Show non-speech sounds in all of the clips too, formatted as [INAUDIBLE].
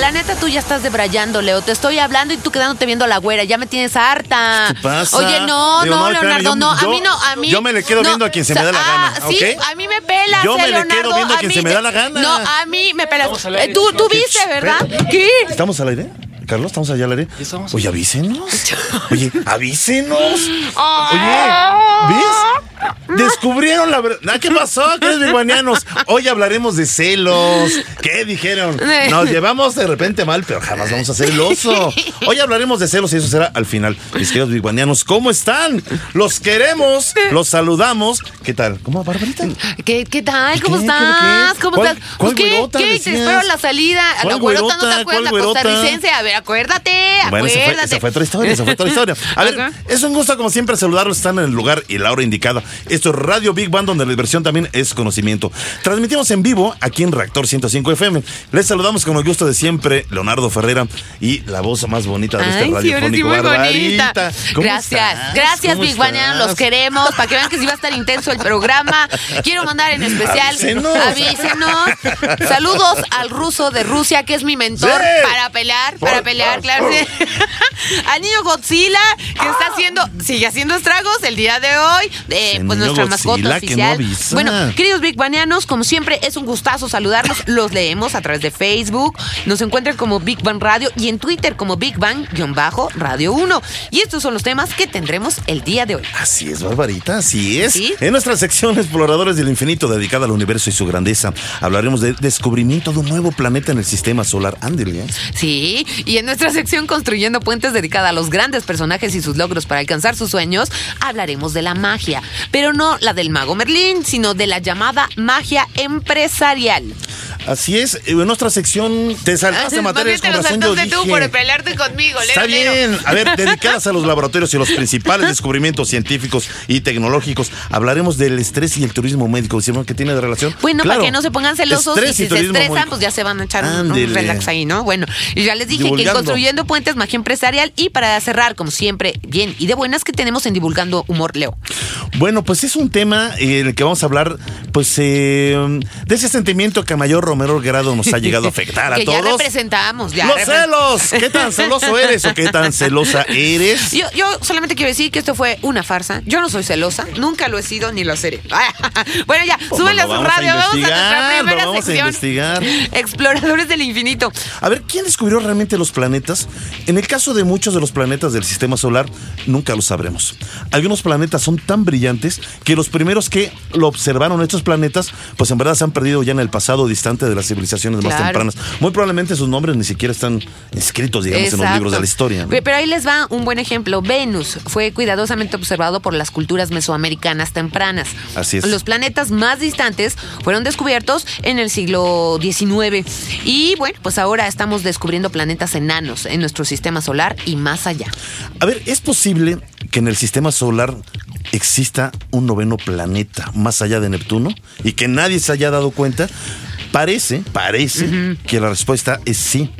La neta, tú ya estás debrayando, Leo. Te estoy hablando y tú quedándote viendo a la güera. Ya me tienes harta. ¿Qué pasa? Oye, no, Digo, no, Leonardo, yo- no. a mí no, a mí. yo me le quedo no, viendo a quien se me da la ah, gana, Sí, ¿ok? a mí me pelas, Yo me le quedo Leonardo, viendo a quien mí se me da la gana. No, a mí me pelas. Eh, tú, tú viste, ¿verdad? ¿Qué? ¿Estamos al aire? Carlos, ¿estamos allá al aire? Oye, avísenos. [LAUGHS] Oye, avísenos. Oye, ¿ves? Descubrieron la verdad. ¿Qué pasó, queridos biguanianos? Hoy hablaremos de celos. ¿Qué dijeron? Nos llevamos de repente mal, pero jamás vamos a hacer el oso. Hoy hablaremos de celos y eso será al final. Mis queridos biguanianos, ¿cómo están? Los queremos, los saludamos. ¿Qué tal? ¿Cómo, Barbarita? ¿Qué, qué tal? ¿Qué, ¿Cómo qué, estás? ¿Cómo ¿Cuál- estás? cuál ¿Qué? güerota ¿Qué? Te espero la salida. La ¿Cuál güerota no te acuerdas, costarricense. A ver, acuérdate, Bueno, esa fue, acuérdate. esa fue otra historia, esa fue otra historia. A [LAUGHS] ver, Ajá. es un gusto como siempre saludarlos, están en el lugar y la hora indicada. Esto es Radio Big Band, donde la diversión también es conocimiento. Transmitimos en vivo aquí en Reactor 105 FM. Les saludamos con el gusto de siempre, Leonardo Ferrera y la voz más bonita de este Ay, sí, muy bonita. Barbarita. ¿Cómo Gracias, estás? gracias, ¿Cómo Big estás? los queremos, para que vean que sí va a estar intenso el programa. Quiero mandar en especial, Avísenos. avísenos, saludos al ruso de Rusia, que es mi mentor Sí. para pelear, para Por pelear, claro. favor. sí. [LAUGHS] al niño Godzilla, que está haciendo, sigue haciendo estragos el día de hoy, eh, Pues nuestra mascota no oficial. bueno, queridos Big Banianos, como siempre, es un gustazo saludarlos. Los leemos a través de Facebook. Nos encuentran como Big Bang Radio y en Twitter como Big Bang-Radio 1. Y estos son los temas que tendremos el día de hoy. Así es, Barbarita, así es. ¿Sí? En nuestra sección Exploradores del Infinito, dedicada al universo y su grandeza, hablaremos del descubrimiento de un nuevo planeta en el sistema solar. Ándale, ¿eh? Sí, y en nuestra sección Construyendo Puentes dedicada a los grandes personajes y sus logros para alcanzar sus sueños, hablaremos de la magia, pero no la del mago Merlín, sino de la llamada magia empresarial. Así es. En nuestra sección te saltaste Más materias con razón yo saltaste tú dije. por pelearte conmigo, Lero, Está Lero. bien. A ver, [LAUGHS] dedicadas a los laboratorios y los principales descubrimientos científicos y tecnológicos, hablaremos del estrés y el turismo médico. ¿Decimos que tiene de relación? Bueno, Claro. para que no se pongan celosos Estrés y si se estresan, médico. pues ya se van a echar un- relax ahí, ¿no? Bueno, y ya les dije que Divulgando. construyendo puentes, magia empresarial y para cerrar, como siempre, bien y de buenas que tenemos en Divulgando Humor, Leo. Bueno, pues es un tema en el que vamos a hablar, pues, eh, de ese sentimiento que a mayor o menor grado nos ha llegado a [LAUGHS] afectar a que ya todos. representamos, ya. ¡Los celos! ¿Qué tan celoso eres o qué tan celosa eres? Yo, yo solamente quiero decir que esto fue una farsa. Yo no soy celosa, nunca lo he sido ni lo seré. [LAUGHS] bueno, ya, Pues súbenle a su a radio. Vamos a nuestra vamos a investigar. Exploradores del infinito. A ver, ¿quién descubrió realmente los planetas? En el caso de muchos de los planetas del sistema solar, nunca lo sabremos. Algunos planetas son tan brillantes que los primeros que lo observaron estos planetas, pues en verdad se han perdido ya en el pasado distante de las civilizaciones más tempranas. Muy probablemente sus nombres ni siquiera están escritos, digamos, en los libros de la historia. Pero ahí les va un buen ejemplo. Venus fue cuidadosamente observado por las culturas mesoamericanas tempranas. Así es. Los planetas más distantes fueron descubiertos en el siglo XIX. Y bueno, pues ahora estamos descubriendo planetas enanos en nuestro sistema solar y más allá. A ver, ¿es posible que en el sistema solar exista un noveno planeta más allá de Neptuno y que nadie se haya dado cuenta? Parece, parece que la respuesta es sí.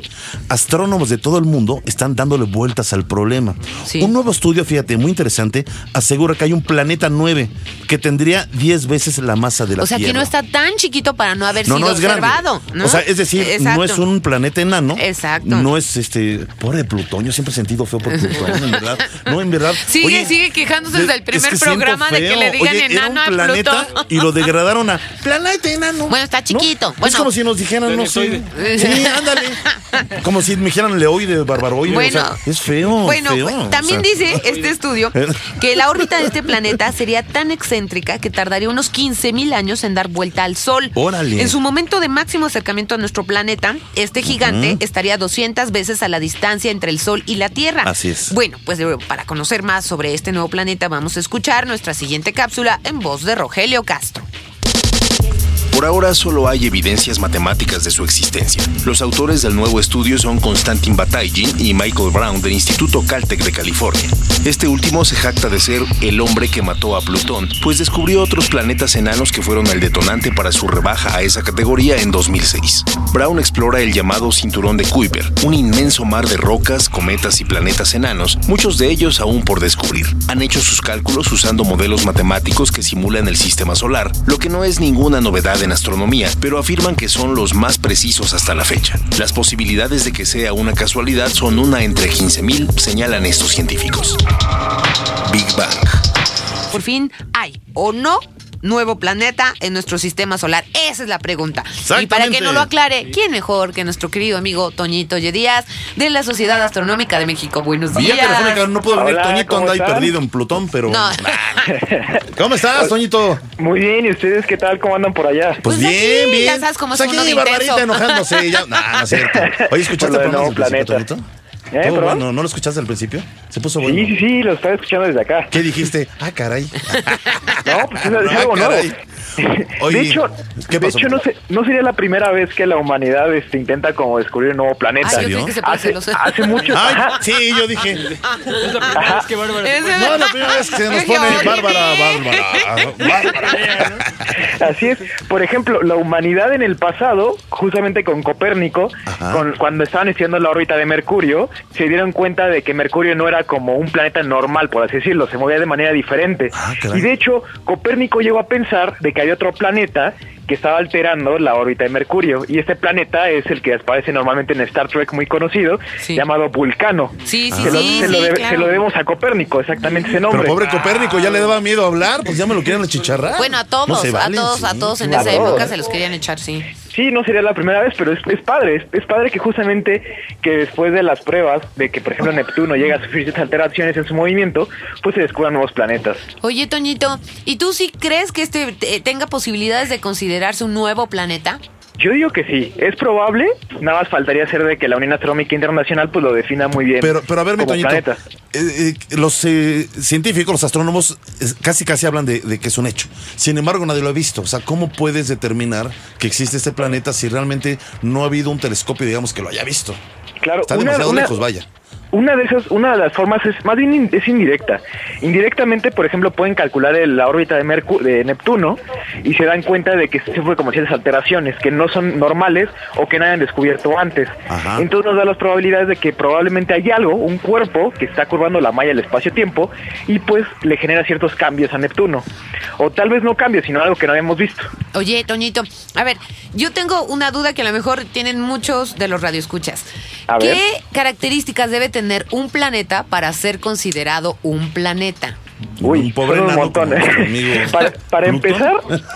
Astrónomos de todo el mundo están dándole vueltas al problema. Sí. Un nuevo estudio, fíjate, muy interesante, asegura que hay un planeta 9 que tendría 10 veces la masa de la O sea, Tierra. que no está tan chiquito para no haber No, sido no es grande. observado. ¿no? O sea, es decir, Exacto. no es un planeta enano. Exacto. No es este. Pobre Plutón. Yo siempre he sentido feo por Plutón, en verdad. No, en verdad. [LAUGHS] Sigue- sigue quejándose desde el es primer que programa de que le digan Oye, era un enano a planeta Plutón. Y lo [LAUGHS] degradaron a planeta enano. Bueno, está ¿no? chiquito. es como si nos dijeran, no sé. Sí, ándale. [LAUGHS] Como si me dijeran leoide, barbaroide. Bueno, o sea, es feo. Bueno, feo, pues, o también sea. dice este estudio [LAUGHS] que la órbita de este planeta sería tan excéntrica que tardaría unos 15 mil años en dar vuelta al Sol. Órale. En su momento de máximo acercamiento a nuestro planeta, este gigante estaría 200 veces a la distancia entre el Sol y la Tierra. Así es. Bueno, pues eh, para conocer más sobre este nuevo planeta, vamos a escuchar nuestra siguiente cápsula en voz de Rogelio Castro. Por ahora solo hay evidencias matemáticas de su existencia. Los autores del nuevo estudio son Konstantin Bataygin y Michael Brown del Instituto Caltech de California. Este último se jacta de ser el hombre que mató a Plutón, pues descubrió otros planetas enanos que fueron el detonante para su rebaja a esa categoría en 2006. Brown explora el llamado cinturón de Kuiper, un inmenso mar de rocas, cometas y planetas enanos, muchos de ellos aún por descubrir. Han hecho sus cálculos usando modelos matemáticos que simulan el sistema solar, lo que no es ninguna novedad en astronomía, pero afirman que son los más precisos hasta la fecha. Las posibilidades de que sea una casualidad son una entre 15.000, señalan estos científicos. Big Bang. Por fin hay o no nuevo planeta en nuestro sistema solar? Esa es la pregunta. Y para que no lo aclare, ¿quién mejor que nuestro querido amigo Toñito Ye Díaz de la Sociedad Astronómica de México? Buenos días. Vía telefónica, no puedo venir. Toñito anda ahí perdido en Plutón, pero. No. [LAUGHS] ¿Cómo estás, Toñito? Muy bien, ¿y ustedes qué tal? ¿Cómo andan por allá? Pues Pues, bien, aquí, bien. ya sabes cómo es Pues uno aquí, de Barbarita intenso. enojándose. Ya. No, no es cierto. Oye, ¿escuchaste Por lo programa nuevo planeta. Toñito? ¿Eh, bueno, ¿no lo escuchaste al principio? Se puso bueno. Sí, sí, sí, lo estaba escuchando desde acá. ¿Qué dijiste? Ah, caray. [LAUGHS] No, pues es, es Ah, algo nuevo. Oye, de hecho, ¿qué de hecho no, se- no sería la primera vez que la humanidad este, intenta como descubrir un nuevo planeta. Ah, yo que se hace, hace mucho. Ay, sí, yo dije. Ajá. Ese- No, la primera vez que se nos pone Bárbara, Bárbara. Bárbara. [LAUGHS] Así es. Por ejemplo, la humanidad en el pasado, justamente con Copérnico, con, cuando estaban estudiando la órbita de Mercurio, se dieron cuenta de que Mercurio no era como un planeta normal, por así decirlo, se movía de manera diferente. Ah, y de hecho, Copérnico llegó a pensar de que había otro planeta que estaba alterando la órbita de Mercurio. Y este planeta es el que aparece normalmente en Star Trek muy conocido, Sí. llamado Vulcano. Sí, sí, se, lo, sí, se lo sí, debe- claro. se lo debemos a Copérnico, exactamente ese nombre. Pero pobre Copérnico, ya le daba miedo hablar, pues ya me lo quieren achicharrar. Bueno, a todos, No a todos, sí. a todos en A esa todos. época se los querían echar, sí. Sí, no sería la primera vez, pero es, padre. Es, es padre que justamente que después de las pruebas de que, por ejemplo, Neptuno llega a sufrir alteraciones en su movimiento, pues se descubran nuevos planetas. Oye, Toñito, ¿y tú sí crees que este te- tenga posibilidades de considerarse un nuevo planeta? Yo digo que sí, es probable, nada más faltaría ser de que la Unión Astronómica Internacional pues lo defina muy bien. Pero, pero a ver, mi Toñito, eh, eh, los eh, científicos, los astrónomos, casi casi hablan de, de que es un hecho. Sin embargo, nadie lo ha visto. O sea, ¿cómo puedes determinar que existe este planeta si realmente no ha habido un telescopio, digamos, que lo haya visto? Claro, Está una- demasiado una- lejos, vaya. Una de esas, una de las formas es más bien in- es indirecta. Indirectamente, por ejemplo, pueden calcular el- la órbita de, Mercu- de Neptuno y se dan cuenta de que sufre como ciertas alteraciones que no son normales o que no hayan descubierto antes. Ajá. Entonces nos da las probabilidades de que probablemente hay algo, un cuerpo que está curvando la malla del espacio-tiempo y pues le genera ciertos cambios a Neptuno. O tal vez no cambios, sino algo que no habíamos visto. Oye, Toñito, a ver, yo tengo una duda que a lo mejor tienen muchos de los radioescuchas. A ¿Qué ver. características debe tener un planeta para ser considerado un planeta? Uy, un pobre son un enano montón, como ¿eh? [LAUGHS] Para, empezar,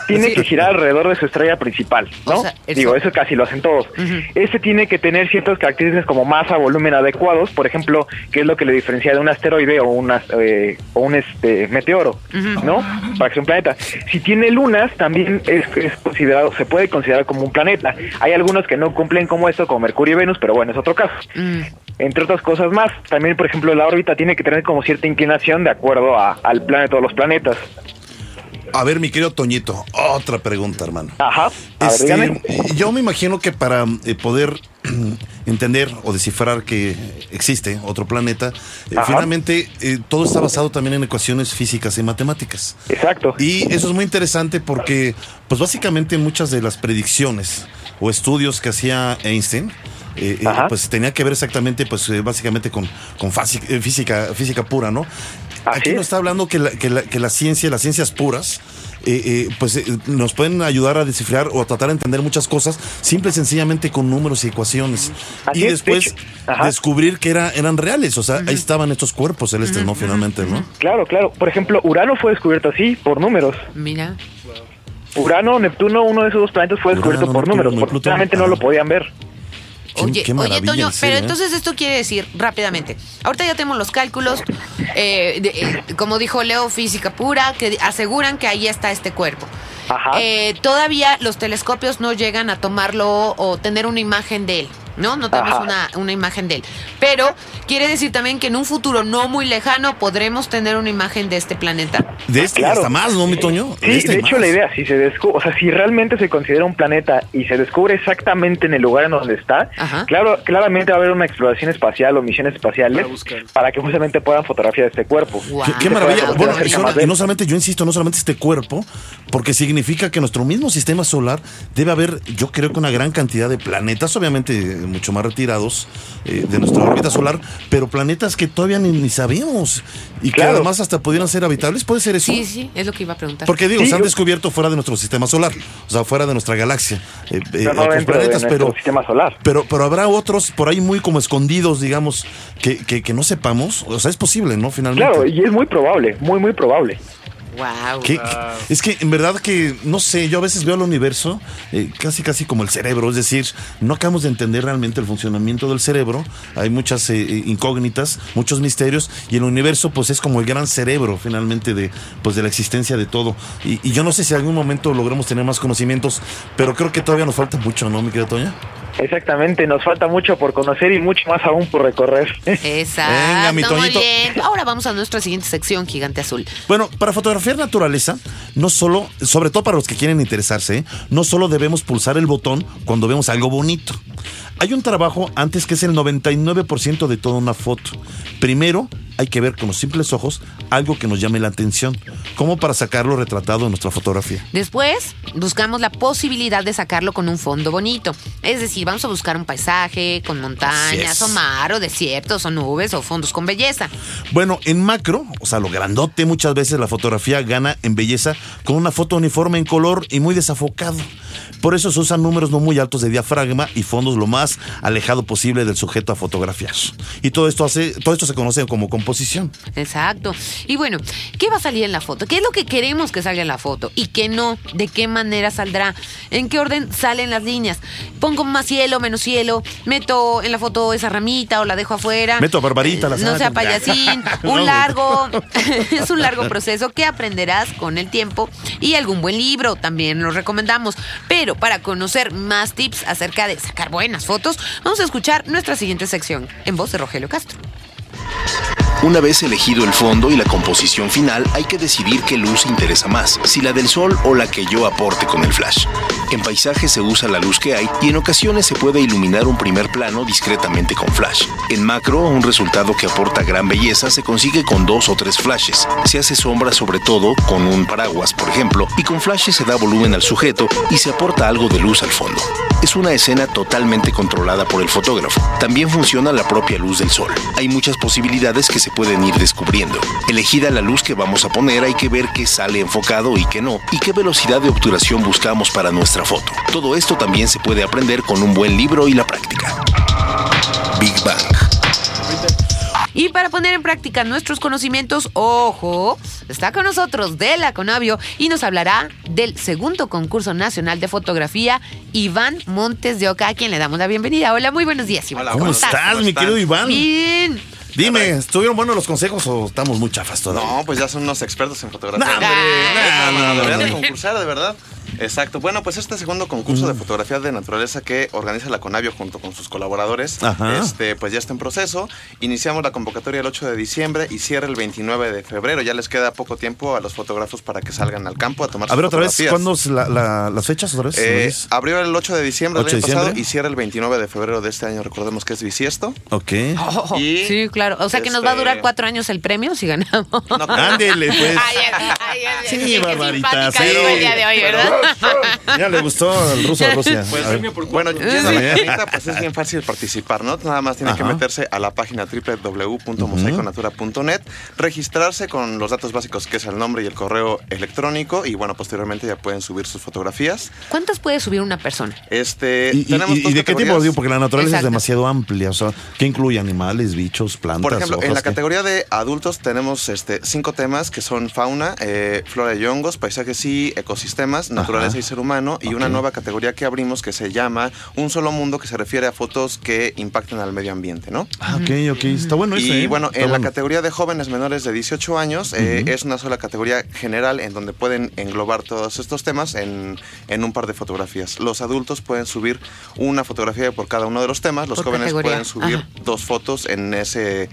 tiene Sí. que girar alrededor de su estrella principal, ¿no? O sea, el Digo, eso casi lo hacen todos. Ujú. Este tiene que tener ciertas características como masa, volumen adecuados, por ejemplo, que es lo que le diferencia de un asteroide o, una, eh, o un este meteoro, ¿no? Para que sea un planeta. Si tiene lunas, también es, es considerado, se puede considerar como un planeta. Hay algunos que no cumplen como esto, como Mercurio y Venus, pero bueno, es otro caso Mm. Entre otras cosas más. También, por ejemplo, la órbita tiene que tener como cierta inclinación de acuerdo a- al planeta o los planetas. A ver, mi querido Toñito, otra pregunta, hermano. Ajá. A Este, yo me imagino que para eh, poder [CLEARS THROAT] entender o descifrar que existe otro planeta, eh, Ajá. finalmente eh, todo está basado también en ecuaciones físicas y matemáticas. Exacto. Y eso es muy interesante porque, pues básicamente muchas de las predicciones o estudios que hacía Einstein, eh, eh, pues tenía que ver exactamente, pues eh, básicamente con, con fasi- eh, física, física pura, ¿no? Así Aquí es. nos está hablando que la, que la, que la ciencia, las ciencias puras, eh, eh, pues eh, nos pueden ayudar a descifrar o a tratar de entender muchas cosas, simple y sencillamente con números y ecuaciones. Así y es, de después descubrir que era, eran reales, o sea, ahí estaban estos cuerpos celestes, ¿no? Finalmente, ¿no? Claro, claro. Por ejemplo, Urano fue descubierto así, por números. Mira. Urano, Neptuno, uno de esos dos planetas fue descubierto Urano, por Neptuno números, y porque no lo podían ver. Qué- Oye, qué oye, Toño, en serio, pero ¿eh? entonces esto quiere decir rápidamente. Ahorita ya tenemos los cálculos, eh, de- eh, como dijo Leo, física pura, que aseguran que ahí está este cuerpo. Ajá. Eh, todavía los telescopios no llegan a tomarlo o tener una imagen de él. ¿No? No tenemos una, una imagen de él. Pero quiere decir también que en un futuro no muy lejano podremos tener una imagen de este planeta. De este Claro. hasta más, ¿no, mi Toño? Sí, este de más. hecho la idea, si se descubre, o sea, si realmente se considera un planeta y se descubre exactamente en el lugar en donde está, Ajá. claro, claramente va a haber una exploración espacial o misiones espaciales para que justamente puedan fotografiar este cuerpo. Qué, maravilla. Bueno, y, no solamente, yo insisto, no solamente este cuerpo, porque significa que nuestro mismo sistema solar debe haber, yo creo que una gran cantidad de planetas, obviamente mucho más retirados eh, de nuestra órbita solar, pero planetas que todavía ni, ni sabemos y que además hasta pudieran ser habitables. ¿Puede ser eso? Sí, sí, es lo que iba a preguntar. Porque digo, Sí, se han yo- descubierto fuera de nuestro sistema solar, o sea, fuera de nuestra galaxia, eh, eh, no otros planetas, de pero, sistema solar. pero, pero habrá otros por ahí muy como escondidos, digamos, que, que, que no sepamos. O sea, es posible, ¿no? Finalmente. Claro, y es muy probable, muy, muy probable. Wow. ¿Qué- qué- Es que en verdad que, no sé, yo a veces veo al universo eh, casi casi como el cerebro, es decir, no acabamos de entender realmente el funcionamiento del cerebro, hay muchas eh, eh, incógnitas, muchos misterios, y el universo pues es como el gran cerebro finalmente de, pues, de la existencia de todo. Y, y yo no sé si en algún momento logramos tener más conocimientos, pero creo que todavía nos falta mucho, ¿no, mi querida Toña? Exactamente, nos falta mucho por conocer y mucho más aún por recorrer. Exacto. [LAUGHS] Venga, mi muy Toñito. bien. Ahora vamos a nuestra siguiente sección, Gigante Azul. Bueno, para naturaleza, no solo, sobre todo para los que quieren interesarse, ¿eh? no solo debemos pulsar el botón cuando vemos algo bonito. Hay un trabajo antes que es el 99% de toda una foto. Primero, hay que ver con los simples ojos algo que nos llame la atención, como para sacarlo retratado en nuestra fotografía. Después, buscamos la posibilidad de sacarlo con un fondo bonito. Es decir, vamos a buscar un paisaje con montañas, o mar, o desiertos, o nubes, o fondos con belleza. Bueno, en macro, o sea, lo grandote, muchas veces la fotografía gana en belleza con una foto uniforme en color y muy desafocado. Por eso se usan números no muy altos de diafragma y fondos lo más alejado posible del sujeto a fotografiar. Y todo esto hace, todo esto se conoce como composición. Exacto. Y bueno, ¿qué va a salir en la foto? ¿Qué es lo que queremos que salga en la foto? ¿Y qué no? ¿De qué manera saldrá? ¿En qué orden salen las líneas? ¿Pongo más cielo, menos cielo? ¿Meto en la foto esa ramita o la dejo afuera? Meto a Barbarita, la No sea payasín. [LAUGHS] Un largo, [LAUGHS] es un largo proceso que aprenderás con el tiempo y algún buen libro también lo recomendamos. Pero para conocer más tips acerca de sacar buenas fotos, vamos a escuchar nuestra siguiente sección en voz de Rogelio Castro. Una vez elegido el fondo y la composición final, hay que decidir qué luz interesa más, si la del sol o la que yo aporte con el flash. En paisaje se usa la luz que hay y en ocasiones se puede iluminar un primer plano discretamente con flash. En macro, un resultado que aporta gran belleza se consigue con dos o tres flashes. Se hace sombra sobre todo con un paraguas, por ejemplo, y con flashes se da volumen al sujeto y se aporta algo de luz al fondo. Es una escena totalmente controlada por el fotógrafo. También funciona la propia luz del sol. Hay muchas posibilidades que se pueden ir descubriendo. Elegida la luz que vamos a poner, hay que ver qué sale enfocado y qué no, y qué velocidad de obturación buscamos para nuestra foto. Todo esto también se puede aprender con un buen libro y la práctica. Big Bang. Y para poner en práctica nuestros conocimientos, ojo, está con nosotros de la Conavio y nos hablará del segundo concurso nacional de fotografía, Iván Montes de Oca, a quien le damos la bienvenida. Hola, muy buenos días, Iván. Hola, ¿Cómo estás, ¿Cómo mi están? querido Iván? Bien. Dime, ¿estuvieron buenos los consejos o estamos muy chafas todavía? No, pues ya son unos expertos en fotografía. No, hombre, Ah, no, no, no, Deberían de no. concursar, de verdad. Exacto. Bueno, pues este segundo concurso de fotografía de naturaleza que organiza la Conavio junto con sus colaboradores, Ajá. este, pues ya está en proceso. Iniciamos la convocatoria el 8 de diciembre y cierra el 29 de febrero. Ya les queda poco tiempo a los fotógrafos para que salgan al campo a tomar A ver, otra vez, fotografías. ¿cuándo es la- la- las fechas otra vez? Eh, abrió el 8 de diciembre 8 del de año pasado y cierra el 29 de febrero de este año. Recordemos que es bisiesto. ok. Y, sí, claro. O sea que nos va a durar este, cuatro años el premio si ganamos. No, Ándele, pues. [LAUGHS] Ay, ay, ay, ay, Sí, Barbarita, sí. el día de hoy, ¿verdad? Ya le gustó al ruso a Rusia. Pues, A bueno, ahorita, pues es bien fácil participar, ¿no? Nada más tienen que meterse a la página www.mosaiconatura.net, registrarse con los datos básicos que es el nombre y el correo electrónico y bueno, posteriormente ya pueden subir sus fotografías. ¿Cuántas puede subir una persona? Este, ¿Y, y- tenemos y dos de qué tipo? Digo, porque la naturaleza Exacto. es demasiado amplia. O sea, ¿qué incluye? Animales, bichos, plantas. Por ejemplo, en la qué? categoría de adultos tenemos este, cinco temas que son fauna, eh, flora y hongos, paisajes y ecosistemas, naturaleza naturaleza y ser humano, y una nueva categoría que abrimos que se llama Un solo mundo, que se refiere a fotos que impacten al medio ambiente, ¿no? Ah, ok, ok. Está bueno eso. Y ¿eh? bueno, Está en la bueno. categoría de jóvenes menores de 18 años eh, es una sola categoría general en donde pueden englobar todos estos temas en, en un par de fotografías. Los adultos pueden subir una fotografía por cada uno de los temas, los Por jóvenes categoría. pueden subir Ajá. dos fotos en, ese,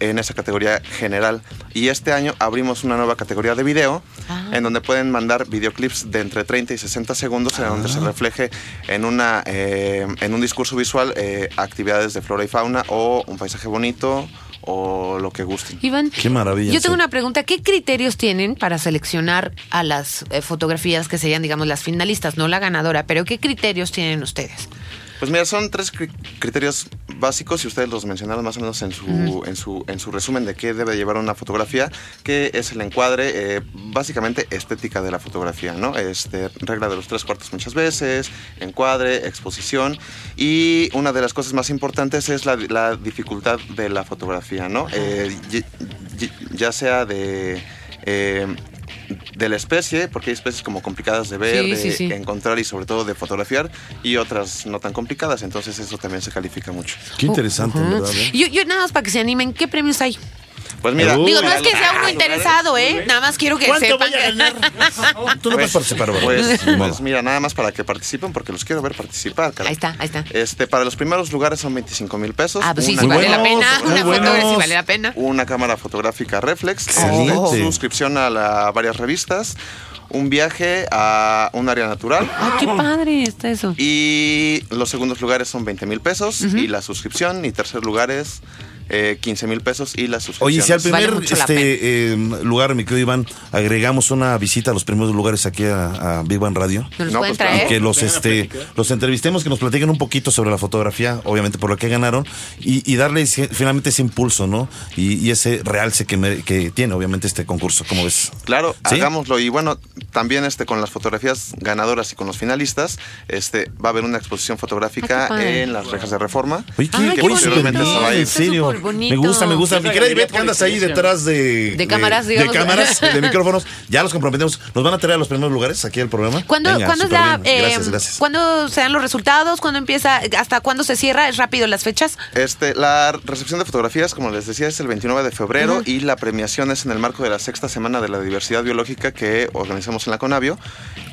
en esa categoría general. Y este año abrimos una nueva categoría de video Ah. en donde pueden mandar videoclips de entre 30 y 60 segundos en donde se refleje en, una, eh, en un discurso visual eh, actividades de flora y fauna o un paisaje bonito o lo que gusten. Iván, Qué maravilla, Yo tengo una pregunta. ¿Qué criterios tienen para seleccionar a las eh, fotografías que serían, digamos, las finalistas, no la ganadora? Pero ¿qué criterios tienen ustedes? Pues mira, son tres cri- criterios básicos y ustedes los mencionaron más o menos en su, en su, en su resumen de qué debe llevar una fotografía, que es el encuadre, eh, básicamente estética de la fotografía, ¿no? Este, regla de los tres cuartos muchas veces, encuadre, exposición y una de las cosas más importantes es la, la dificultad de la fotografía, ¿no? Eh, ya sea de... eh, de la especie, porque hay especies como complicadas de ver, Sí, de sí, sí. encontrar y sobre todo de fotografiar, y otras no tan complicadas, entonces eso también se califica mucho. Qué interesante, verdad. ¿eh? Yo, yo nada más para que se animen, ¿qué premios hay? Pues mira, Uy. Digo, no es que sea uno interesado, ¿eh? Nada más quiero que ¿Cuánto sepan. voy a ganar? [LAUGHS] Tú no puedes participar, ¿verdad? Pues, pues mira, nada más para que participen, porque los quiero ver participar. caray. Ahí está, ahí está. Este, para los primeros lugares son 25 mil pesos. Ah, pues sí, una, sí vale la pena. Una fotografía sí vale la pena. una cámara fotográfica reflex, Excelente. suscripción a, la- varias revistas, un viaje a un área natural. Ah, qué padre está eso. Y los segundos lugares son 20 mil pesos y la suscripción. Y tercer lugar es eh, 15 mil pesos y la suscripción. Oye, si al primer este, eh, lugar, mi querido Iván, agregamos una visita a los primeros lugares aquí a, a Bang Radio. ¿Nos los No, pueden pues, claro. traer? Y que los este los entrevistemos, que nos platiquen un poquito sobre la fotografía, obviamente por lo que ganaron, y, y darle ese- finalmente ese impulso, ¿no? Y, y ese realce que, me- que tiene, obviamente, este concurso, ¿cómo ves? Claro, ¿Sí? hagámoslo. Y bueno, también este con las fotografías ganadoras y con los finalistas, este va a haber una exposición Ah, fotográfica padre. en las rejas de reforma. Oye, qué, Ay, qué oye, bonito. súper bien, Está en serio. Súper bonito. Me gusta, me gusta. Mi querida Ivette, que andas ahí detrás de... De cámaras, de, digamos. cámaras, de [LAUGHS] micrófonos. Ya los comprometemos. ¿Nos van a traer a los primeros lugares aquí al programa? ¿Cuándo, Venga, ¿cuándo es la, eh, Gracias, gracias. ¿Cuándo se dan los resultados? ¿Cuándo empieza? ¿Hasta cuándo se cierra? ¿Es rápido las fechas? Este, la recepción de fotografías, como les decía, es el 29 de febrero y la premiación es en el marco de la sexta semana de la diversidad biológica que organizamos en la Conavio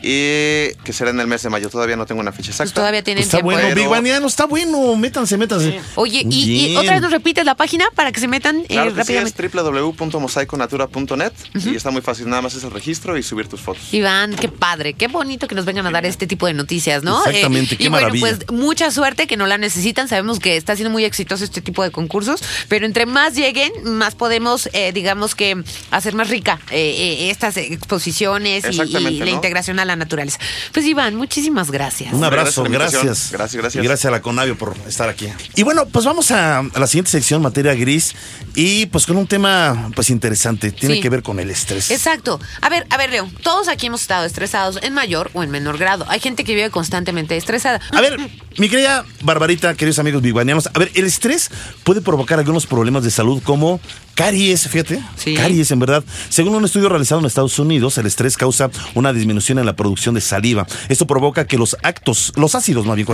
y que será en el mes de mayo. Todavía no tengo una fecha exacta. Pues todavía tienen Está tiempo. bueno, ¿eh? pero- Big Baniano, está bueno. Métanse, métanse. Oye, y, otra vez nos repites la página para que se metan eh, Claro que sí, es rápidamente. www.mosaiconatura.net y está muy fácil, nada más es el registro y subir tus fotos. Iván, qué padre, qué bonito que nos vengan a dar este tipo de noticias, ¿no? Exactamente, Eh, qué y bueno, maravilla. pues mucha suerte que no la necesitan. Sabemos que está siendo muy exitoso este tipo de concursos, pero entre más lleguen, más podemos, eh, digamos que, hacer más rica eh, eh, estas exposiciones y, la ¿no? integración a la naturaleza. Pues Iván, muchísimas gracias. Un abrazo, Gracias gracias. Gracias, gracias. Y gracias a la Conavio por estar aquí. Y bueno, pues vamos a, a la siguiente sección, materia gris, y pues con un tema pues interesante, tiene Sí. que ver con el estrés. Exacto. A ver, a ver, Leo, todos aquí hemos estado estresados en mayor o en menor grado. Hay gente que vive constantemente estresada. A ver, mi querida Barbarita, queridos amigos biguanianos, a ver, el estrés puede provocar algunos problemas de salud como caries, fíjate, Sí. caries en verdad. Según un estudio realizado en Estados Unidos, el estrés causa una disminución en la producción de saliva. Esto provoca que los actos, los ácidos más bien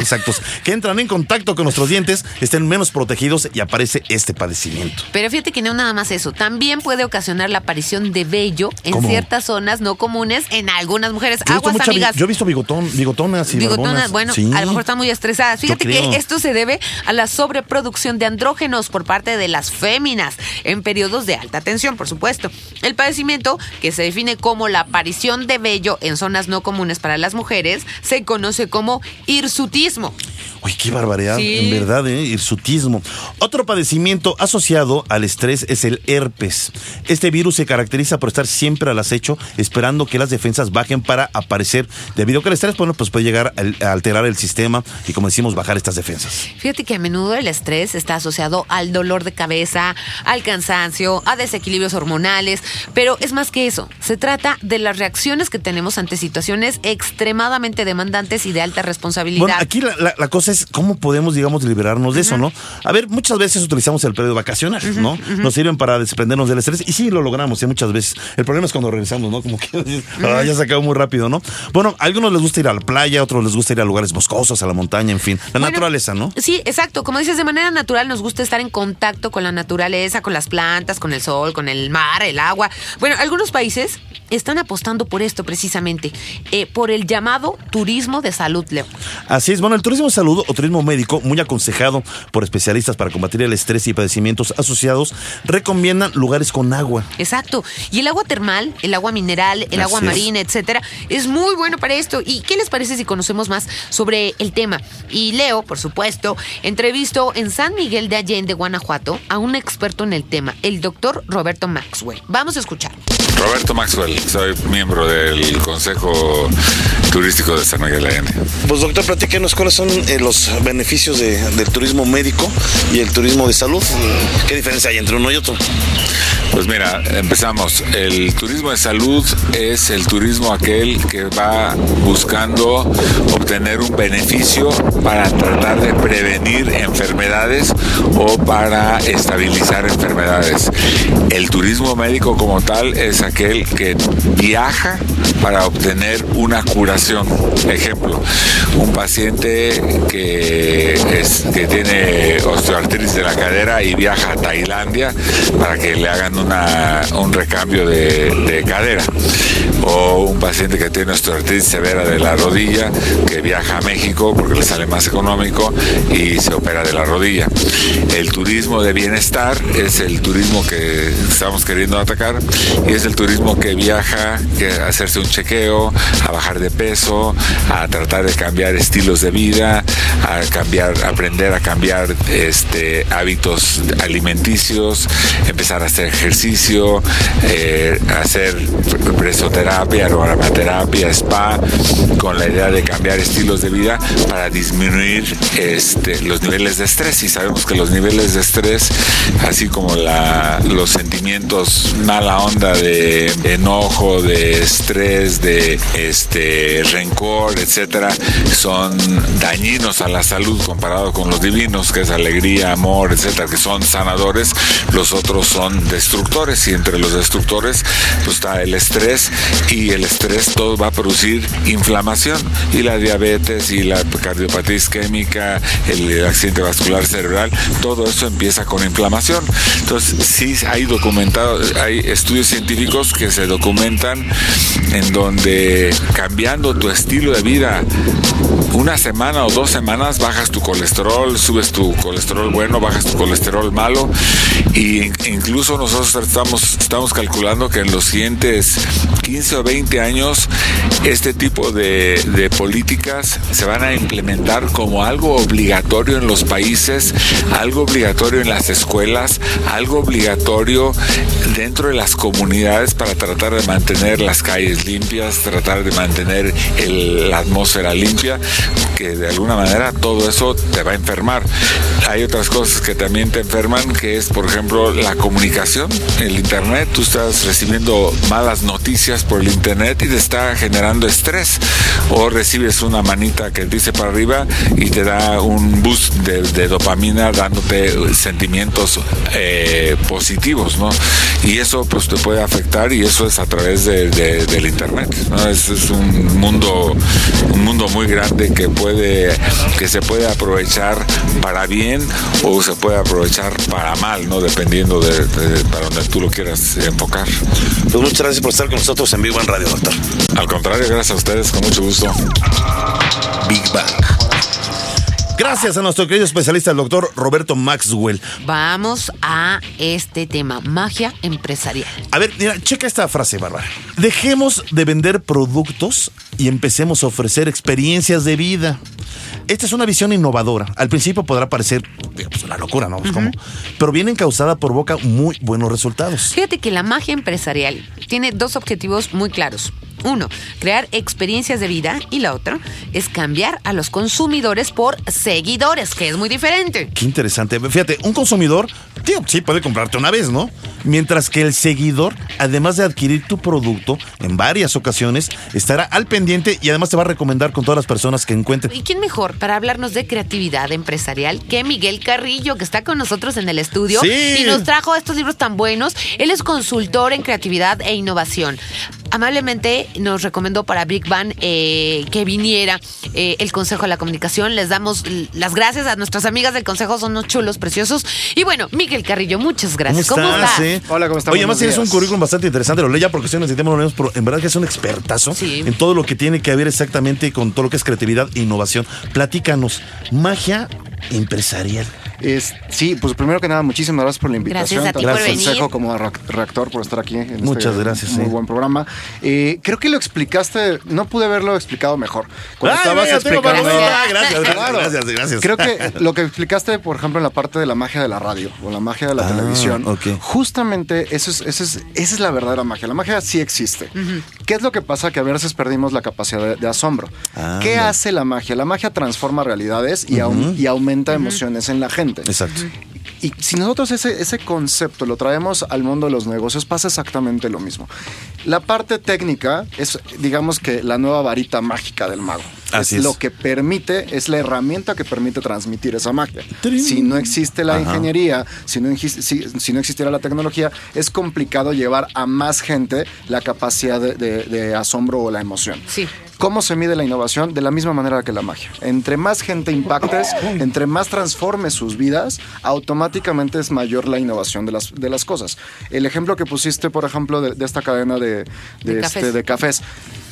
que entran en contacto con nuestros dientes estén menos protegidos y aparece este padecimiento. Pero fíjate que no nada más eso, también puede ocasionar la aparición de vello en ¿Cómo? ciertas zonas no comunes en algunas mujeres. Yo Aguas, mucha amigas. yo he visto bigotón, bigotonas y Bigotonas, barbonas. bueno, Sí. a lo mejor están muy estresadas. Fíjate que esto se debe a la sobreproducción de andrógenos por parte de las féminas en periodos de alta tensión, por supuesto. El padecimiento, que se define como la aparición de vello en zonas no comunes para las mujeres, se conoce como hirsutismo. Uy, qué barbaridad, Sí. en verdad, ¿eh? Hirsutismo. Otro padecimiento asociado al estrés es el herpes. Este virus se caracteriza por estar siempre al acecho, esperando que las defensas bajen para aparecer. Debido a que el estrés, bueno, pues puede llegar a alterar el sistema y, como decimos, bajar estas defensas. Fíjate que a menudo el estrés está asociado al dolor de cabeza, al cansancio, a desequilibrios hormonales, pero es más que eso. Se trata de las reacciones que tenemos ante situaciones extremadamente demandantes y de alta responsabilidad. Bueno, aquí la, cosa es cómo podemos, digamos, liberarnos de eso, ¿no? A ver, muchas veces utilizamos el periodo vacacional, ¿no? Nos sirven para desprendernos del estrés y sí lo logramos, ¿eh? muchas veces. El problema es cuando regresamos, ¿no? Como que [LAUGHS] ah, ya se acabó muy rápido, ¿no? Bueno, a algunos les gusta ir a la playa, a otros les gusta ir a lugares boscosos, a la montaña, en fin. La naturaleza, ¿no? Sí, exacto. Como dices, de manera natural nos gusta estar en contacto con la naturaleza, con las plantas, con el sol, con el mar, el agua. Bueno, algunos países están apostando por esto precisamente, eh, por el llamado turismo de salud, Leo. Así es, bueno, el turismo de salud o turismo médico, muy aconsejado por especialistas para combatir el estrés y padecimientos asociados, recomiendan lugares con agua. Exacto, y el agua termal, el agua mineral, el agua marina, etcétera, es muy bueno para esto. ¿Y qué les parece si conocemos más sobre el tema? Y Leo, por supuesto, entrevistó en San Miguel de Allende, Guanajuato, a un experto en el tema, el doctor Roberto Maxwell. Vamos a escuchar. Roberto Maxwell, soy miembro del Consejo Turístico de San Miguel de Allende. Pues doctor, platíquenos cuáles son eh, los beneficios del turismo médico y el turismo de salud. ¿Qué diferencia hay entre uno y otro? Pues mira, empezamos. El turismo de salud es el turismo aquel que va buscando obtener un beneficio para tratar de prevenir enfermedades o para estabilizar enfermedades. El turismo médico como tal es aquel que viaja para obtener una curación. Ejemplo, un paciente que, que tiene osteoartritis de la cadera y viaja a Tailandia para que le hagan una, un recambio de cadera. O un paciente que tiene osteoartritis severa de la rodilla que viaja a México porque le sale más económico y se opera de la rodilla. El turismo de bienestar es el turismo que estamos queriendo atacar y es el turismo que viaja a hacerse un chequeo, a bajar de peso, a tratar de cambiar estilos de vida, a cambiar, aprender a cambiar este, hábitos alimenticios, empezar a hacer ejercicio, eh, hacer presoterapia, aromaterapia, spa, con la idea de cambiar estilos de vida para disminuir este, los niveles de estrés. Y sabemos que los niveles de estrés, así como la, los sentimientos mala onda de enojo, de estrés, de este rencor, etcétera, son dañinos a la salud comparado con los divinos, que es alegría, amor, etcétera, que son sanadores. Los otros son destructores y entre los destructores pues, está el estrés y el estrés todo va a producir inflamación y la diabetes y la cardiopatía isquémica, el accidente vascular cerebral, todo eso empieza con inflamación. Entonces sí hay documentado, hay estudios científicos que se documentan en donde cambiando tu estilo de vida una semana o dos semanas bajas tu colesterol, subes tu colesterol bueno, bajas tu colesterol malo y incluso nosotros estamos, estamos calculando que en los siguientes 15 o 20 años este tipo de, de políticas se van a implementar como algo obligatorio en los países, algo obligatorio en las escuelas, algo obligatorio dentro de las comunidades para tratar de mantener las calles limpias, tratar de mantener la atmósfera limpia, que de alguna manera todo eso te va a enfermar. Hay otras cosas que también te enferman, que es por ejemplo la comunicación, el internet, tú estás recibiendo malas noticias por el internet y te está generando estrés o recibes una manita que dice para arriba y te da un boost de, dopamina dándote sentimientos eh, positivos, ¿no? Y eso pues te puede afectar y eso es a través del internet, ¿no? Es, es, un mundo un mundo muy grande que puede que se puede aprovechar para bien o se puede aprovechar para mal, ¿no? Dependiendo de, para donde tú lo quieras enfocar. Pues muchas gracias por estar con nosotros en Vivo en Radio, doctor. Al contrario, gracias a ustedes, con mucho gusto. Big Bang. Gracias a nuestro querido especialista, el doctor Roberto Maxwell. Vamos a este tema, magia empresarial. A ver, mira, checa esta frase, Bárbara. Dejemos de vender productos y empecemos a ofrecer experiencias de vida. Esta es una visión innovadora. Al principio podrá parecer pues, una locura, ¿no? Pues, Pero viene encausada por boca muy buenos resultados. Fíjate que la magia empresarial tiene dos objetivos muy claros. Uno, crear experiencias de vida y la otra es cambiar a los consumidores por seguidores, que es muy diferente. Qué interesante. Fíjate, un consumidor, tío, sí puede comprarte una vez, ¿no? Mientras que el seguidor, además de adquirir tu producto en varias ocasiones, estará al pendiente y además te va a recomendar con todas las personas que encuentre. ¿Y quién mejor para hablarnos de creatividad empresarial que Miguel Carrillo, que está con nosotros en el estudio Sí. y nos trajo estos libros tan buenos? Él es consultor en creatividad e innovación. Amablemente nos recomendó para Big Bang eh, que viniera eh, el Consejo de la Comunicación. Les damos las gracias a nuestras amigas del Consejo, son unos chulos, preciosos. Y bueno, Miguel Carrillo, muchas gracias. ¿Cómo, estás? eh? Hola, ¿cómo estás? Oye, además tienes un currículum bastante interesante. Lo leí ya porque lo leemos, pero en verdad que es un expertazo Sí. en todo lo que tiene que ver exactamente con todo lo que es creatividad e innovación. Platícanos, magia empresarial. Es- sí, pues primero que nada, muchísimas gracias por la invitación. Gracias a ti tanto por venir. consejo como Reactor por estar aquí. En Muchas este gracias, Muy sí. buen programa. Eh, creo que lo explicaste, no pude haberlo explicado mejor. Cuando Ay, estabas explicando. Ah, gracias, gracias, Claro. gracias, gracias. Creo que lo que explicaste, por ejemplo, en la parte de la magia de la radio o la magia de la Ah, televisión, justamente eso es, eso es- esa es la verdadera magia. La magia sí existe. ¿Qué es lo que pasa? Que a veces perdimos la capacidad de, de asombro. Ah, ¿Qué hace la magia? La magia transforma realidades y, aum- y aumenta emociones en la gente. Exacto. Y si nosotros ese, ese concepto lo traemos al mundo de los negocios, pasa exactamente lo mismo. La parte técnica es, digamos que, la nueva varita mágica del mago. Así es. Lo que permite, es la herramienta que permite transmitir esa magia. Trin. Si no existe la Ajá. ingeniería, si no, si, si no existiera la tecnología, es complicado llevar a más gente la capacidad de, de- de asombro o la emoción. Sí. ¿Cómo se mide la innovación? De la misma manera que la magia. Entre más gente impactes, entre más transformes sus vidas, automáticamente es mayor la innovación de las, de las cosas. El ejemplo que pusiste, por ejemplo, de, de esta cadena de, de, De este, cafés. de cafés.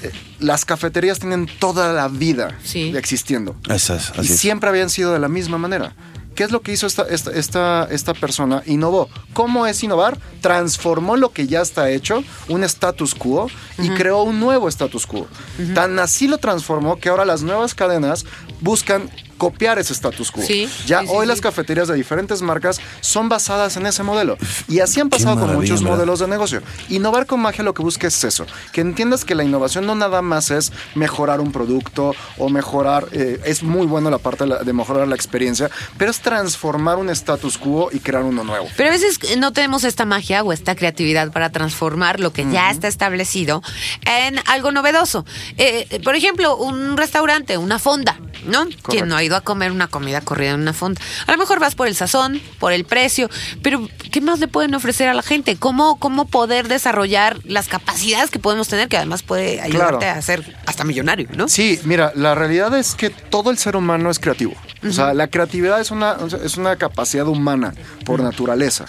eh, Las cafeterías tienen toda la vida Sí. existiendo. Es, Y así es. siempre habían sido de la misma manera. ¿Qué es lo que hizo esta, esta, esta, esta persona? Innovó. ¿Cómo es innovar? Transformó lo que ya está hecho, un status quo, y creó un nuevo status quo. Tan así lo transformó que ahora las nuevas cadenas buscan copiar ese status quo. Sí, ya sí, hoy sí. las cafeterías de diferentes marcas son basadas en ese modelo. Y así han pasado con muchos ¿verdad? modelos de negocio. Innovar con magia lo que busca es eso, que entiendas que la innovación no nada más es mejorar un producto o mejorar, eh, es muy bueno la parte de, la- de mejorar la experiencia, pero es transformar un status quo y crear uno nuevo. Pero a veces no tenemos esta magia o esta creatividad para transformar lo que ya está establecido en algo novedoso. Eh, por ejemplo, un restaurante, una fonda, ¿no? Quien no ha ido a comer una comida corrida en una fonda. A lo mejor vas por el sazón, por el precio, pero ¿qué más le pueden ofrecer a la gente? ¿Cómo, cómo poder desarrollar las capacidades que podemos tener, que además puede ayudarte Claro. a ser hasta millonario, ¿no? Sí, mira, la realidad es que todo el ser humano es creativo. O sea, la creatividad es una, es una capacidad humana por naturaleza.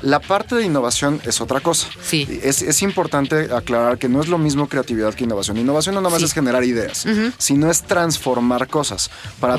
La parte de innovación es otra cosa. Sí. Es, es importante aclarar que no es lo mismo creatividad que innovación. Innovación no nada más Sí. es generar ideas, sino es transformar cosas. Para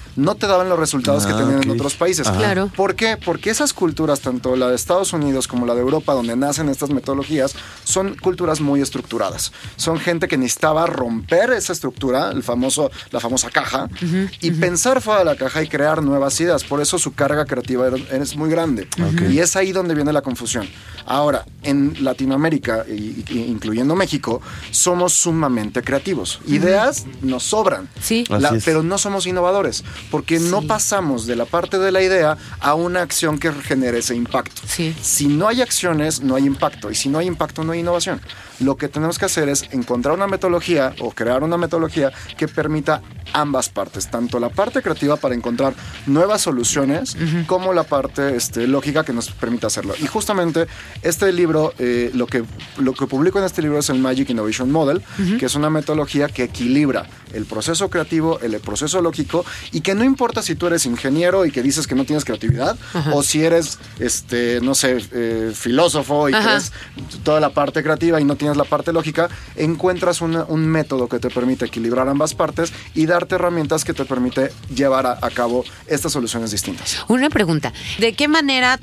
no te daban los resultados que Ah, tenían en otros países. Ajá. Claro. ¿Por qué? Porque esas culturas, tanto la de Estados Unidos como la de Europa, donde nacen estas metodologías, son culturas muy estructuradas. Son gente que necesitaba romper esa estructura, el famoso, la famosa caja, y pensar fuera de la caja y crear nuevas ideas. Por eso su carga creativa era- es muy grande. Y es ahí donde viene la confusión. Ahora, en Latinoamérica, y- y- incluyendo México, somos sumamente creativos. Ideas nos sobran. Sí. La- pero no somos innovadores, porque no pasamos de la parte de la idea a una acción que genere ese impacto. Sí. Si no hay acciones, no hay impacto, y si no hay impacto, no hay innovación. Lo que tenemos que hacer es encontrar una metodología o crear una metodología que permita ambas partes, tanto la parte creativa para encontrar nuevas soluciones, como la parte este, lógica que nos permita hacerlo. Y justamente este libro, eh, lo, que, lo que publico en este libro es el Magic Innovation Model, que es una metodología que equilibra el proceso creativo, el proceso lógico, y que no importa si tú eres ingeniero y que dices que no tienes creatividad, o si eres, este, no sé, eh, filósofo y tienes toda la parte creativa y no tienes la parte lógica, encuentras un método que te permite equilibrar ambas partes y darte herramientas que te permite llevar a, cabo estas soluciones distintas. Una pregunta, ¿de qué manera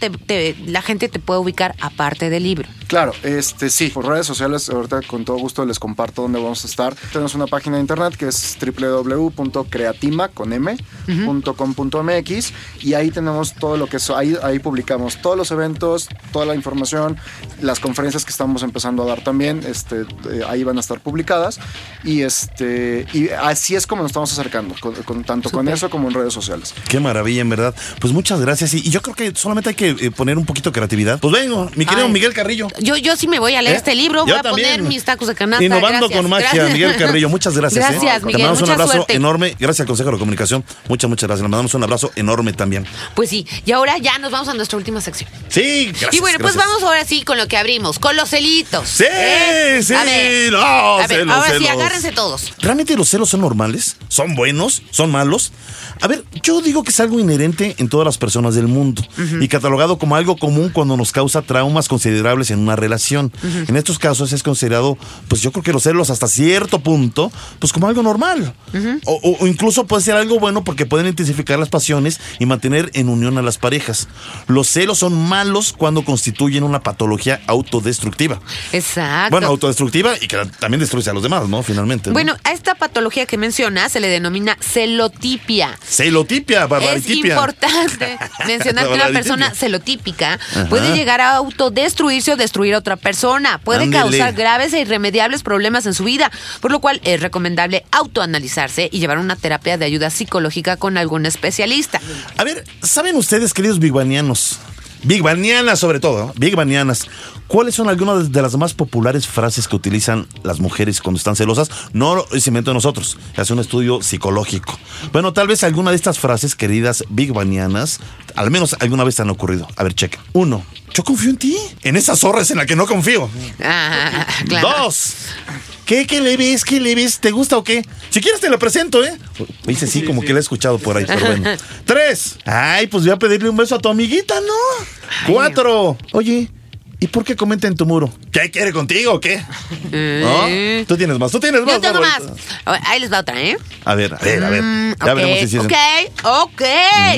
la gente te puede ubicar aparte del libro? Claro, este sí, por redes sociales, ahorita con todo gusto les comparto dónde vamos a estar. Tenemos una página de internet que es www.creatima con M, www.creatima.com.mx y ahí tenemos todo lo que es, ahí, ahí publicamos todos los eventos, toda la información, las conferencias que estamos empezando a dar también, este, eh, ahí van a estar publicadas y este y así es como nos estamos acercando, con, tanto con eso como en redes sociales. Qué maravilla, en verdad. Pues muchas gracias y, yo creo que solamente hay que eh, poner un poquito de creatividad. Pues vengo, mi querido Miguel Carrillo. Yo, yo sí me voy a leer ¿Eh? este libro, voy a poner mis tacos de canasta. Innovando con magia, Miguel Carrillo. Muchas gracias. ¿eh? Gracias, Miguel. Te mandamos un abrazo enorme. Gracias al Consejo de Comunicación. Muchas, muchas gracias. Le mandamos un abrazo enorme también. Pues sí, y ahora ya nos vamos a nuestra última sección. Sí, gracias. Y bueno, pues vamos ahora sí con lo que abrimos, con los celitos. Sí, ¿Eh? sí. A ver, no, a ver ahora sí, agárrense todos. ¿Realmente los celos son normales? ¿Son buenos? ¿Son malos? A ver, yo digo que es algo inherente en todas las personas del mundo y catalogado como algo común cuando nos causa traumas considerables en una relación. En estos casos es considerado, pues yo creo que los celos hasta cierto punto, pues como algo normal. o, incluso puede ser algo bueno porque pueden intensificar las pasiones y mantener en unión a las parejas. Los celos son malos cuando constituyen una patología autodestructiva. Exacto. Bueno, autodestructiva y que también destruye a los demás, ¿no? Finalmente. Bueno, a esta patología que menciona se le denomina celotipia. Celotipia, barbaritipia. Es importante [LAUGHS] mencionar que una persona celotípica puede llegar a autodestruirse o destruir a otra persona. Puede causar graves e irremediables problemas en su vida, por lo cual es recomendable autoanalizarse y llevar una terapia de ayuda psicológica con algún especialista. A ver, ¿saben ustedes, queridos bigbanianos? Bigbanianas sobre todo, bigbanianas. ¿Cuáles son algunas de las más populares frases que utilizan las mujeres cuando están celosas? No es invento de nosotros, es un estudio psicológico. Bueno, tal vez alguna de estas frases, queridas bigbanianas, al menos alguna vez han ocurrido. A ver, checa. Uno, yo confío en ti. En esas zorras en la que no confío. Ah, Dos, ¿Qué, qué le ves? ¿Qué le ves? ¿Te gusta o qué? Si quieres te lo presento, ¿eh? dice sí, como que lo he escuchado por ahí, pero bueno. [LAUGHS] Tres. Ay, pues voy a pedirle un beso a tu amiguita, ¿no? Cuatro. Oye, ¿Y por qué comenta en tu muro? ¿Qué quiere contigo o qué? Eh. Tú tienes más, tú tienes más. Yo tengo más. Ahí les va otra, ¿eh? A ver, a ver, a ver. Mm, ya veremos si sí Ok, ok.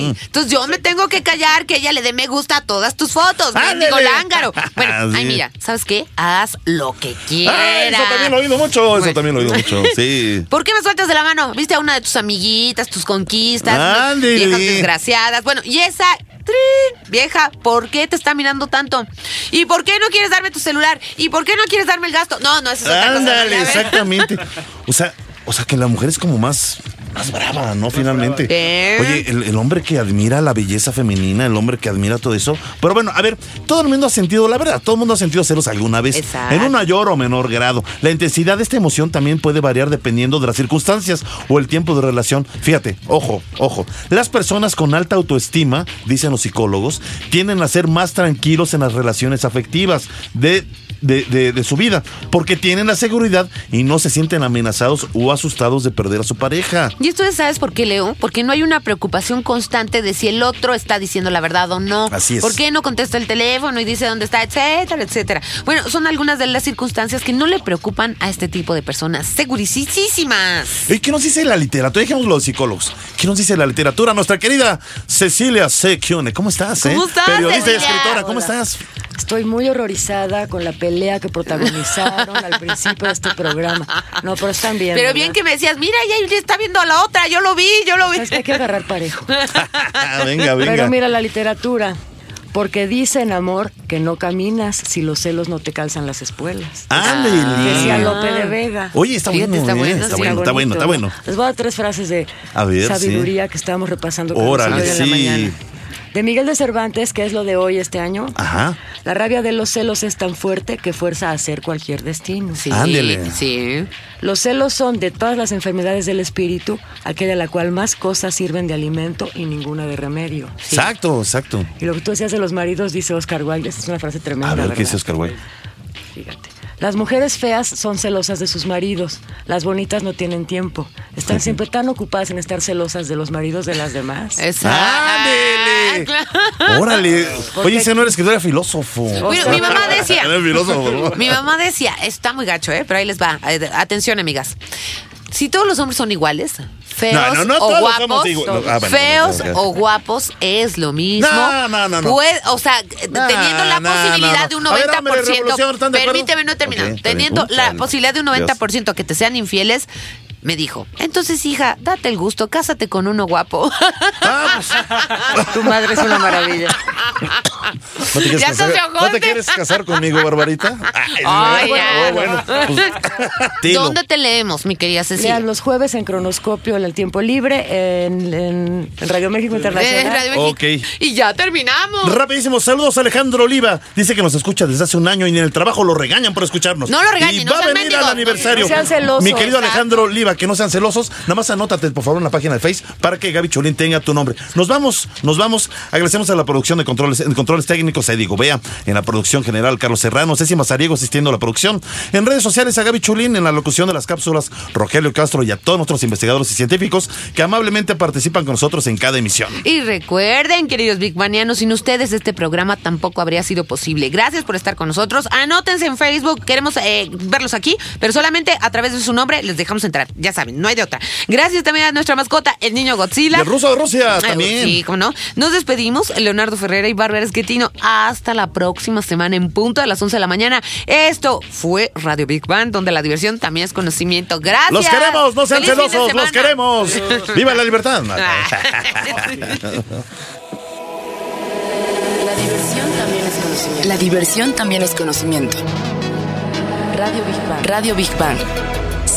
Mm. Entonces yo me tengo que callar que ella le dé me gusta a todas tus fotos. Digo lángaro. Bueno, [LAUGHS] ay, mira, ¿sabes qué? Haz lo que quieras. eso también lo he oído mucho, eso también lo he oído mucho, sí. [LAUGHS] ¿Por qué me sueltas de la mano? ¿Viste a una de tus amiguitas, tus conquistas, Ándale. viejas desgraciadas? Bueno, y esa vieja, ¿por qué te está mirando tanto? ¿Y por qué no quieres darme tu celular? ¿Y por qué no quieres darme el gasto? No, no, eso es otra Ándale, exactamente. O sea, o sea que la mujer es como más más brava, ¿no? Finalmente. Oye, el, hombre que admira la belleza femenina, el hombre que admira todo eso. Pero bueno, a ver, todo el mundo ha sentido, la verdad, todo el mundo ha sentido celos alguna vez. En un mayor o menor grado. La intensidad de esta emoción también puede variar dependiendo de las circunstancias o el tiempo de relación. Fíjate, ojo, ojo. Las personas con alta autoestima, dicen los psicólogos, tienden a ser más tranquilos en las relaciones afectivas de de, de, su vida, porque tienen la seguridad y no se sienten amenazados o asustados de perder a su pareja. Y esto sabes por qué, Leo, porque no hay una preocupación constante de si el otro está diciendo la verdad o no. Así es. ¿Por qué no contesta el teléfono y dice dónde está, etcétera, etcétera? Bueno, son algunas de las circunstancias que no le preocupan a este tipo de personas segurísimas. ¿Y qué nos dice la literatura? Dejemos los psicólogos. ¿Qué nos dice la literatura? Nuestra querida Cecilia Sequione. ¿Cómo estás? ¿Cómo eh? estás, Periodista y escritora, ¿cómo estás? Estoy muy horrorizada con la pelea que protagonizaron al principio de este programa. No, pero están bien. Pero bien que me decías, mira, ella está viendo a la otra, yo lo vi, yo lo vi. Es que hay que agarrar parejo. [LAUGHS] venga, venga. Pero mira la literatura. Porque dice en amor que no caminas si los celos no te calzan las espuelas. ¡Ándale! Decía Lope de Vega. Oye, está bueno, está, bueno, está, bueno, está bueno, está bueno. Les voy a dar tres frases de sabiduría que estábamos repasando con Órale, sí. la mañana. De Miguel de Cervantes, que es lo de hoy este año. Ajá. La rabia de los celos es tan fuerte que fuerza a hacer cualquier destino. Sí, sí. Los celos son de todas las enfermedades del espíritu, aquella a la cual más cosas sirven de alimento y ninguna de remedio. Exacto, exacto. Y lo que tú decías de los maridos, dice Oscar Wilde, esta es una frase tremenda. A ver, ¿qué dice Oscar Wilde? Fíjate. Las mujeres feas son celosas de sus maridos, las bonitas no tienen tiempo. Están siempre tan ocupadas en estar celosas de los maridos de las demás. [LAUGHS] ¡Ándele! Órale. Oye, ese no eres que tú eres filósofo. Mi mamá decía. Eres filósofo. Mi mamá decía, está muy gacho, ¿eh? Pero ahí les va. Atención, amigas. Si todos los hombres son iguales, feos No, no, no o guapos. Ah, bueno, feos o guapos es lo mismo. No, no, no, no. Puede- o sea, teniendo la no, posibilidad no. de un A ver, 90%, hombre, revolución, ¿están de acuerdo? permíteme no terminar, Ok, está bien. teniendo la posibilidad de un 90% que te sean infieles, me dijo, entonces hija, date el gusto, cásate con uno guapo. [LAUGHS] Ah, pues, [LAUGHS] Tu madre es una maravilla. ¿No te quieres, Ya casar, estás de ¿no te quieres casar conmigo, Barbarita? [LAUGHS] Ay, bueno, ya. bueno, pues, dilo. ¿Dónde te leemos, mi querida Cecilia? Lean los jueves en Cronoscopio en el tiempo libre, en, en- en Radio México Eh, Internacional. Radio México. Ok. Y ya terminamos. Rapidísimo, saludos a Alejandro Oliva. Dice que nos escucha desde hace un año y en el trabajo lo regañan por escucharnos. No lo regañen, Y no va a venir mendigos. al aniversario. No sean celosos. Mi querido Exacto. Alejandro Oliva, que no sean celosos. Nada más anótate, por favor, en la página de Face para que Gaby Cholín tenga tu nombre. Nos vamos, nos vamos. Agradecemos a la producción de controles, de controles técnicos, a Diego Bea, en la producción general, Carlos Serrano, Ceci Mazariego asistiendo a la producción. En redes sociales, a Gaby Chulín, en la locución de las cápsulas, Rogelio Castro y a todos nuestros investigadores y científicos que amablemente participan con nosotros en cada emisión. Y recuerden, queridos Big Banianos, sin ustedes este programa tampoco habría sido posible. Gracias por estar con nosotros. Anótense en Facebook, queremos eh, verlos aquí, pero solamente a través de su nombre les dejamos entrar. Ya saben, no hay de otra. Gracias también a nuestra mascota, el niño Godzilla. Y el ruso de Rusia Ay, también. Sí, cómo no. Nos despedimos, Leonardo Ferrera y Bárbara Esquetino. Hasta la próxima semana en punto a las 11 de la mañana. Esto fue Radio Big Bang, donde la diversión también es conocimiento. Gracias. Los queremos, no sean celosos, los queremos. ¡Viva la libertad! [LAUGHS] La diversión también es conocimiento. La diversión también es conocimiento. Radio Big Bang. Radio Big Bang.